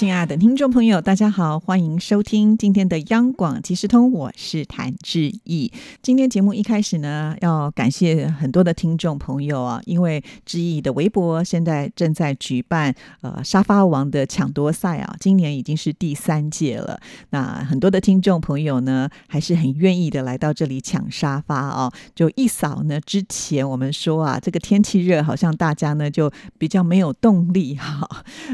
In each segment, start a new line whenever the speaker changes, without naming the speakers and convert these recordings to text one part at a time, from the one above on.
亲爱的听众朋友，大家好，欢迎收听今天的央广即时通，我是谭志毅。今天节目一开始呢，要感谢很多的听众朋友啊，因为志毅的微博现在正在举办呃沙发王的抢夺赛啊，今年已经是第三届了。那很多的听众朋友呢，还是很愿意的来到这里抢沙发啊。就一扫呢，之前我们说啊，这个天气热，好像大家呢就比较没有动力哈，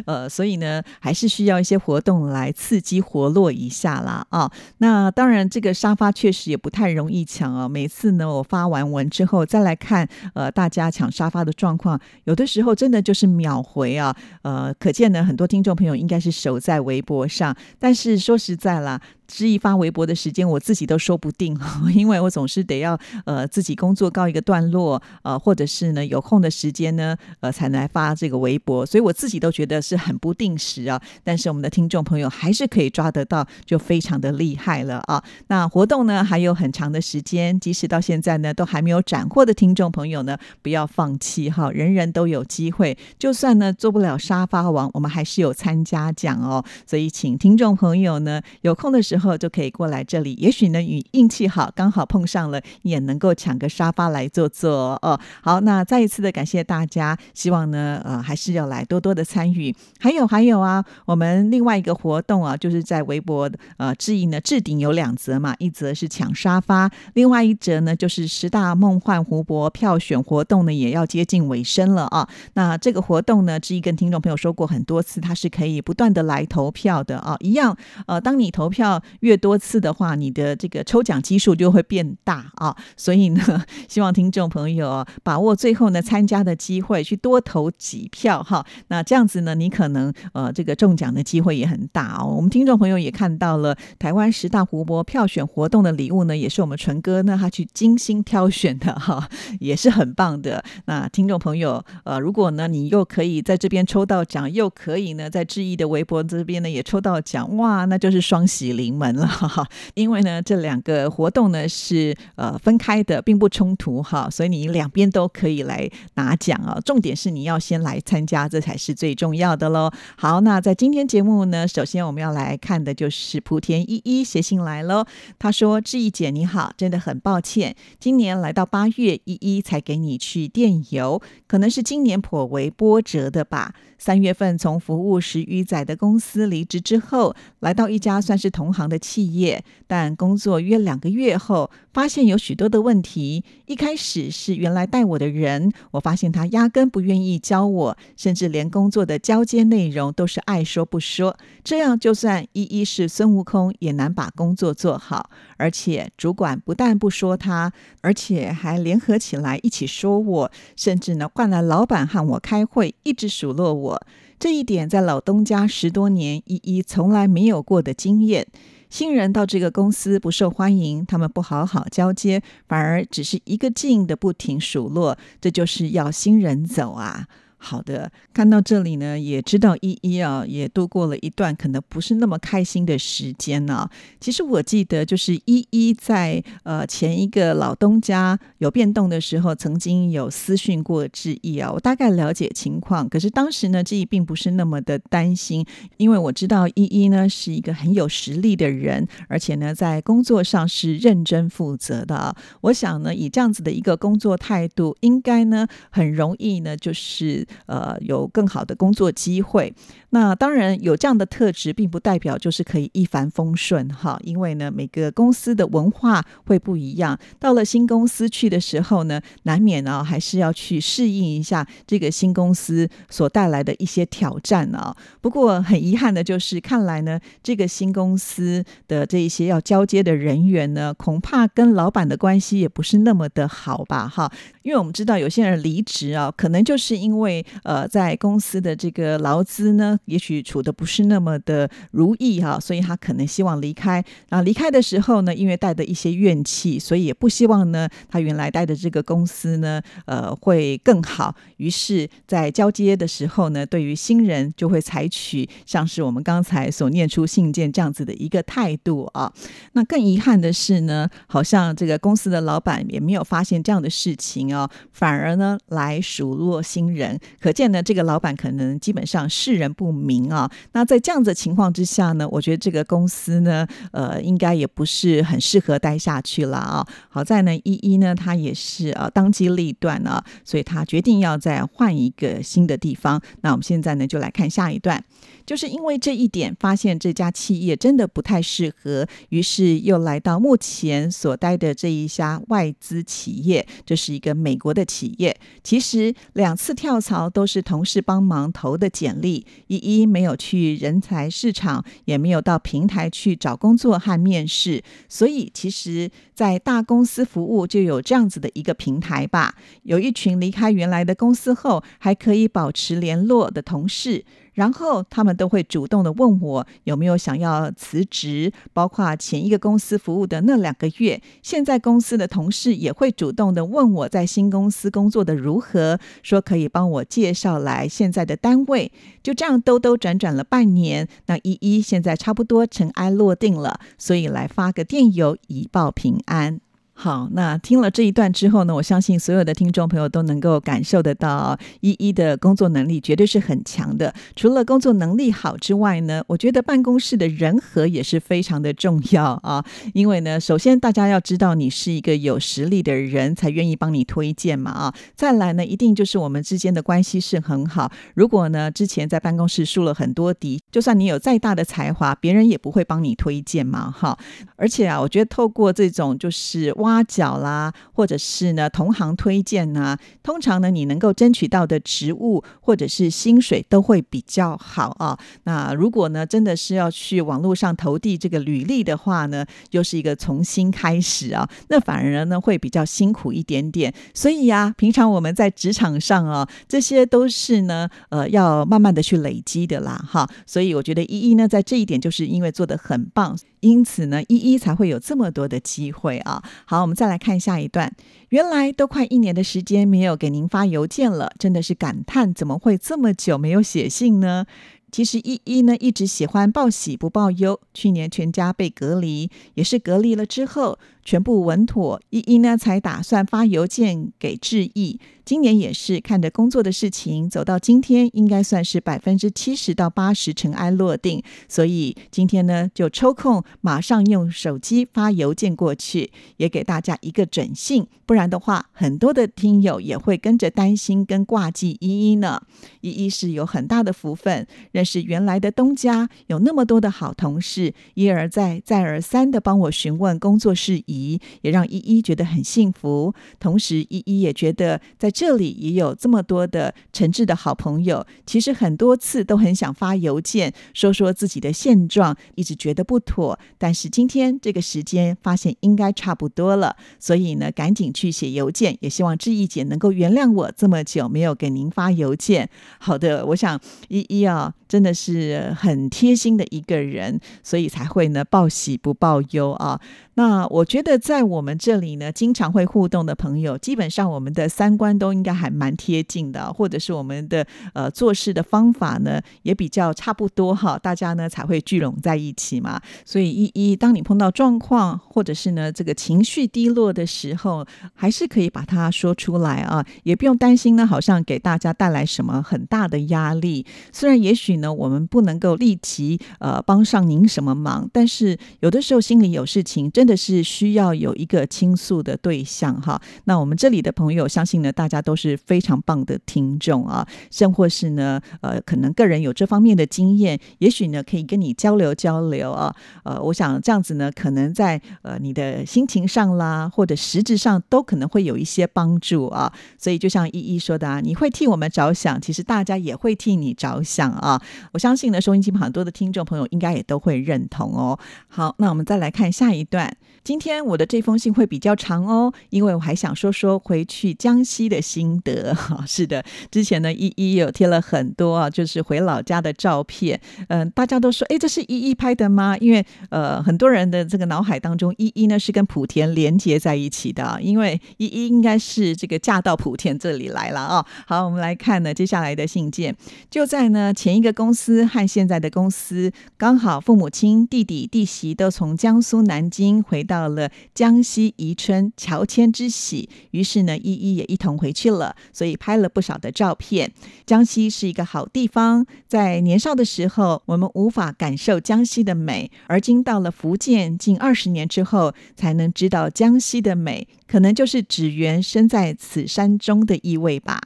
呃，所以呢，还是。需要一些活动来刺激活络一下啦啊！那当然，这个沙发确实也不太容易抢啊。每次呢，我发完文之后再来看，呃，大家抢沙发的状况，有的时候真的就是秒回啊。呃，可见呢，很多听众朋友应该是守在微博上。但是说实在啦。之一发微博的时间，我自己都说不定，因为我总是得要呃自己工作告一个段落，呃，或者是呢有空的时间呢，呃，才能来发这个微博，所以我自己都觉得是很不定时啊。但是我们的听众朋友还是可以抓得到，就非常的厉害了啊。那活动呢还有很长的时间，即使到现在呢都还没有斩获的听众朋友呢，不要放弃哈，人人都有机会。就算呢做不了沙发王，我们还是有参加奖哦。所以请听众朋友呢有空的时候。之后就可以过来这里，也许呢，你运气好，刚好碰上了，也能够抢个沙发来坐坐哦。好，那再一次的感谢大家，希望呢，呃，还是要来多多的参与。还有还有啊，我们另外一个活动啊，就是在微博呃，质疑呢置顶有两则嘛，一则是抢沙发，另外一则呢就是十大梦幻湖泊票选活动呢也要接近尾声了啊。那这个活动呢，质疑跟听众朋友说过很多次，它是可以不断的来投票的啊，一样呃，当你投票。越多次的话，你的这个抽奖基数就会变大啊！所以呢，希望听众朋友把握最后呢参加的机会，去多投几票哈。那这样子呢，你可能呃这个中奖的机会也很大哦。我们听众朋友也看到了台湾十大湖泊票选活动的礼物呢，也是我们纯哥呢他去精心挑选的哈，也是很棒的。那听众朋友呃，如果呢你又可以在这边抽到奖，又可以呢在志毅的微博这边呢也抽到奖，哇，那就是双喜临。门了哈，因为呢，这两个活动呢是呃分开的，并不冲突哈，所以你两边都可以来拿奖啊。重点是你要先来参加，这才是最重要的喽。好，那在今天节目呢，首先我们要来看的就是莆田依依写信来喽。他说：“志毅姐你好，真的很抱歉，今年来到八月依依才给你去电邮，可能是今年颇为波折的吧。三月份从服务十余载的公司离职之后，来到一家算是同行。”的企业，但工作约两个月后，发现有许多的问题。一开始是原来带我的人，我发现他压根不愿意教我，甚至连工作的交接内容都是爱说不说。这样就算一一是孙悟空，也难把工作做好。而且主管不但不说他，而且还联合起来一起说我，甚至呢换了老板和我开会，一直数落我。这一点在老东家十多年，一一从来没有过的经验。新人到这个公司不受欢迎，他们不好好交接，反而只是一个劲的不停数落，这就是要新人走啊。好的，看到这里呢，也知道依依啊，也度过了一段可能不是那么开心的时间呢。其实我记得，就是依依在呃前一个老东家有变动的时候，曾经有私讯过志毅啊，我大概了解情况。可是当时呢，志毅并不是那么的担心，因为我知道依依呢是一个很有实力的人，而且呢在工作上是认真负责的。我想呢，以这样子的一个工作态度，应该呢很容易呢就是。呃，有更好的工作机会。那当然有这样的特质，并不代表就是可以一帆风顺哈。因为呢，每个公司的文化会不一样。到了新公司去的时候呢，难免呢还是要去适应一下这个新公司所带来的一些挑战啊。不过很遗憾的就是，看来呢，这个新公司的这一些要交接的人员呢，恐怕跟老板的关系也不是那么的好吧哈。因为我们知道有些人离职啊，可能就是因为。呃在公司的这个劳资呢，也许处的不是那么的如意哈，所以他可能希望离开。然后离开的时候呢，因为带着一些怨气，所以也不希望呢他原来待的这个公司呢，呃会更好。于是，在交接的时候呢，对于新人就会采取像是我们刚才所念出信件这样子的一个态度啊。那更遗憾的是呢，好像这个公司的老板也没有发现这样的事情哦，反而呢来数落新人。可见呢，这个老板可能基本上世人不明啊。那在这样子情况之下呢，我觉得这个公司呢，呃，应该也不是很适合待下去了啊。好在呢，依依呢，他也是呃当机立断啊，所以他决定要再换一个新的地方。那我们现在呢，就来看下一段。就是因为这一点，发现这家企业真的不太适合，于是又来到目前所待的这一家外资企业。这是一个美国的企业。其实两次跳槽都是同事帮忙投的简历，一一没有去人才市场，也没有到平台去找工作和面试。所以，其实，在大公司服务就有这样子的一个平台吧。有一群离开原来的公司后，还可以保持联络的同事。然后他们都会主动的问我有没有想要辞职，包括前一个公司服务的那两个月，现在公司的同事也会主动的问我在新公司工作的如何，说可以帮我介绍来现在的单位。就这样兜兜转转了半年，那依依现在差不多尘埃落定了，所以来发个电邮以报平安。好，那听了这一段之后呢，我相信所有的听众朋友都能够感受得到，依依的工作能力绝对是很强的。除了工作能力好之外呢，我觉得办公室的人和也是非常的重要啊。因为呢，首先大家要知道你是一个有实力的人，才愿意帮你推荐嘛啊。再来呢，一定就是我们之间的关系是很好。如果呢，之前在办公室输了很多敌，就算你有再大的才华，别人也不会帮你推荐嘛哈。而且啊，我觉得透过这种就是挖角啦，或者是呢同行推荐呢，通常呢你能够争取到的职务或者是薪水都会比较好啊。那如果呢真的是要去网络上投递这个履历的话呢，又是一个重新开始啊，那反而呢会比较辛苦一点点。所以呀，平常我们在职场上啊，这些都是呢呃要慢慢的去累积的啦哈。所以我觉得依依呢在这一点就是因为做的很棒。因此呢，依依才会有这么多的机会啊。好，我们再来看下一段。原来都快一年的时间没有给您发邮件了，真的是感叹怎么会这么久没有写信呢？其实依依呢一直喜欢报喜不报忧。去年全家被隔离，也是隔离了之后全部稳妥，依依呢才打算发邮件给致意。今年也是看着工作的事情走到今天，应该算是百分之七十到八十尘埃落定，所以今天呢就抽空马上用手机发邮件过去，也给大家一个准信，不然的话，很多的听友也会跟着担心跟挂记依依呢。依依是有很大的福分，认识原来的东家，有那么多的好同事，一而再再而三的帮我询问工作事宜，也让依依觉得很幸福。同时，依依也觉得在这里也有这么多的诚挚的好朋友，其实很多次都很想发邮件说说自己的现状，一直觉得不妥。但是今天这个时间发现应该差不多了，所以呢，赶紧去写邮件，也希望志毅姐能够原谅我这么久没有给您发邮件。好的，我想依依啊。真的是很贴心的一个人，所以才会呢报喜不报忧啊。那我觉得在我们这里呢，经常会互动的朋友，基本上我们的三观都应该还蛮贴近的，或者是我们的呃做事的方法呢也比较差不多哈，大家呢才会聚拢在一起嘛。所以一一当你碰到状况，或者是呢这个情绪低落的时候，还是可以把它说出来啊，也不用担心呢，好像给大家带来什么很大的压力。虽然也许。呢，我们不能够立即呃帮上您什么忙，但是有的时候心里有事情，真真的是需要有一个倾诉的对象哈。那我们这里的朋友，相信呢，大家都是非常棒的听众啊，甚或是呢，呃，可能个人有这方面的经验，也许呢，可以跟你交流交流啊。呃，我想这样子呢，可能在呃你的心情上啦，或者实质上都可能会有一些帮助啊。所以就像依依说的啊，你会替我们着想，其实大家也会替你着想啊。我相信呢，收音机旁很多的听众朋友应该也都会认同哦。好，那我们再来看下一段。今天我的这封信会比较长哦，因为我还想说说回去江西的心得。哈，是的，之前呢依依有贴了很多啊，就是回老家的照片。嗯，大家都说，哎，这是依依拍的吗？因为呃，很多人的这个脑海当中，依依呢是跟莆田连接在一起的，因为依依应该是这个嫁到莆田这里来了啊。好，我们来看呢接下来的信件，就在呢前一个公司和现在的公司，刚好父母亲、弟弟、弟媳都从江苏南京回到。了江西宜春乔迁之喜，于是呢，依依也一同回去了，所以拍了不少的照片。江西是一个好地方，在年少的时候，我们无法感受江西的美，而今到了福建近二十年之后，才能知道江西的美，可能就是只缘身在此山中的意味吧。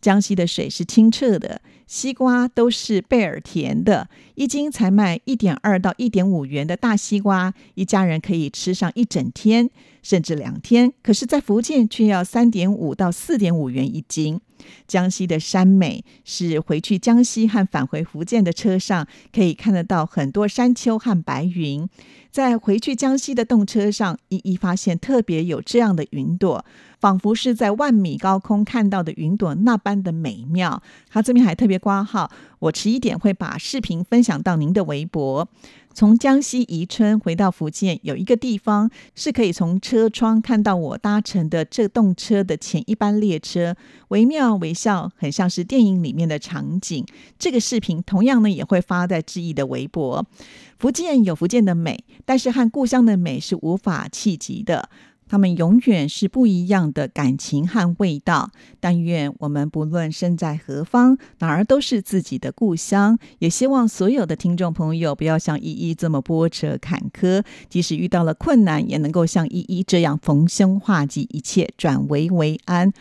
江西的水是清澈的。西瓜都是贝尔甜的，一斤才卖一点二到一点五元的大西瓜，一家人可以吃上一整天，甚至两天。可是，在福建却要三点五到四点五元一斤。江西的山美，是回去江西和返回福建的车上可以看得到很多山丘和白云。在回去江西的动车上，一一发现特别有这样的云朵。仿佛是在万米高空看到的云朵那般的美妙。他这边还特别挂号，我迟一点会把视频分享到您的微博。从江西宜春回到福建，有一个地方是可以从车窗看到我搭乘的这动车的前一班列车，惟妙惟肖，很像是电影里面的场景。这个视频同样呢也会发在志毅的微博。福建有福建的美，但是和故乡的美是无法企及的。他们永远是不一样的感情和味道。但愿我们不论身在何方，哪儿都是自己的故乡。也希望所有的听众朋友不要像依依这么波折坎坷，即使遇到了困难，也能够像依依这样逢凶化吉，一切转危为安。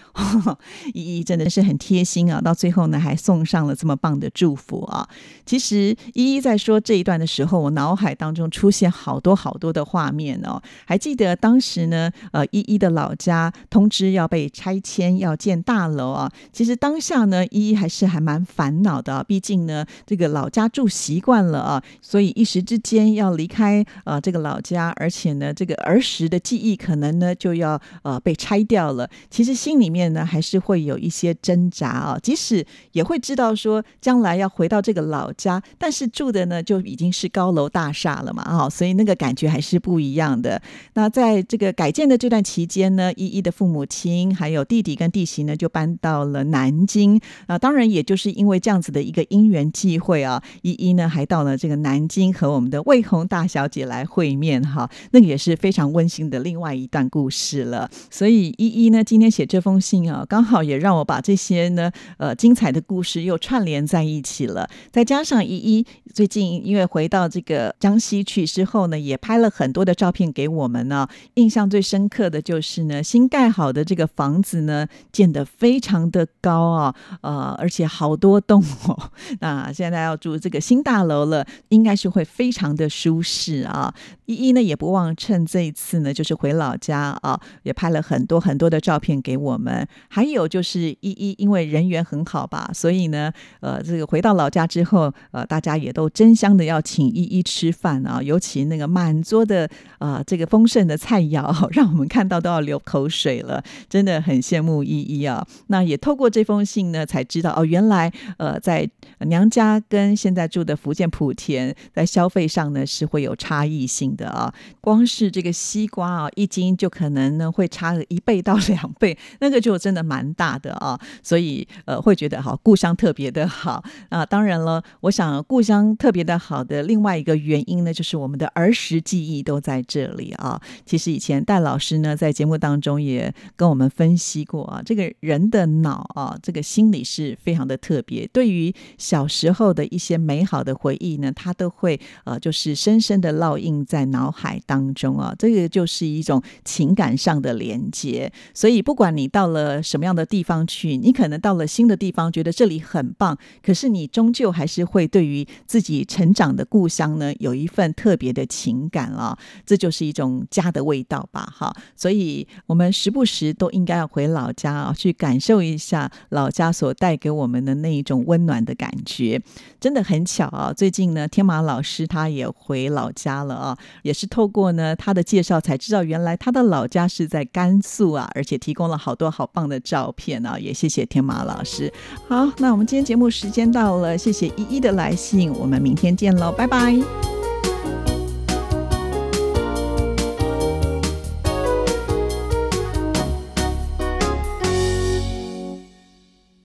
依依真的是很贴心啊！到最后呢，还送上了这么棒的祝福啊！其实依依在说这一段的时候，我脑海当中出现好多好多的画面哦。还记得当时呢？呃，依依的老家通知要被拆迁，要建大楼啊。其实当下呢，依依还是还蛮烦恼的啊，毕竟呢，这个老家住习惯了啊，所以一时之间要离开呃这个老家，而且呢，这个儿时的记忆可能呢就要呃被拆掉了。其实心里面呢还是会有一些挣扎啊，即使也会知道说将来要回到这个老家，但是住的呢就已经是高楼大厦了嘛，啊，所以那个感觉还是不一样的。那在这个改建。的这段期间呢，依依的父母亲还有弟弟跟弟媳呢，就搬到了南京啊。当然，也就是因为这样子的一个因缘际会啊，依依呢还到了这个南京和我们的魏红大小姐来会面哈。那个也是非常温馨的另外一段故事了。所以依依呢今天写这封信啊，刚好也让我把这些呢呃精彩的故事又串联在一起了。再加上依依最近因为回到这个江西去之后呢，也拍了很多的照片给我们呢，印象最深。深刻的就是呢，新盖好的这个房子呢，建得非常的高啊，呃，而且好多栋哦。那现在要住这个新大楼了，应该是会非常的舒适啊。依依呢也不忘趁这一次呢，就是回老家啊，也拍了很多很多的照片给我们。还有就是依依因为人缘很好吧，所以呢，呃，这个回到老家之后，呃，大家也都争相的要请依依吃饭啊，尤其那个满桌的啊这个丰盛的菜肴，让我们看到都要流口水了，真的很羡慕依依啊。那也透过这封信呢，才知道哦，原来呃在娘家跟现在住的福建莆田，在消费上呢是会有差异性的啊。光是这个西瓜啊，一斤就可能呢会差个一倍到两倍，那个就真的蛮大的啊。所以呃会觉得好，故乡特别的好啊。当然了，我想故乡特别的好的另外一个原因呢，就是我们的儿时记忆都在这里啊。其实以前戴老。老师呢，在节目当中也跟我们分析过啊，这个人的脑啊，这个心理是非常的特别。对于小时候的一些美好的回忆呢，他都会呃，就是深深的烙印在脑海当中啊。这个就是一种情感上的连接。所以，不管你到了什么样的地方去，你可能到了新的地方，觉得这里很棒，可是你终究还是会对于自己成长的故乡呢，有一份特别的情感啊。这就是一种家的味道吧，哈。所以我们时不时都应该要回老家啊，去感受一下老家所带给我们的那一种温暖的感觉。真的很巧啊，最近呢，天马老师他也回老家了啊，也是透过呢他的介绍才知道，原来他的老家是在甘肃啊，而且提供了好多好棒的照片啊，也谢谢天马老师。好，那我们今天节目时间到了，谢谢依依的来信，我们明天见喽，拜拜。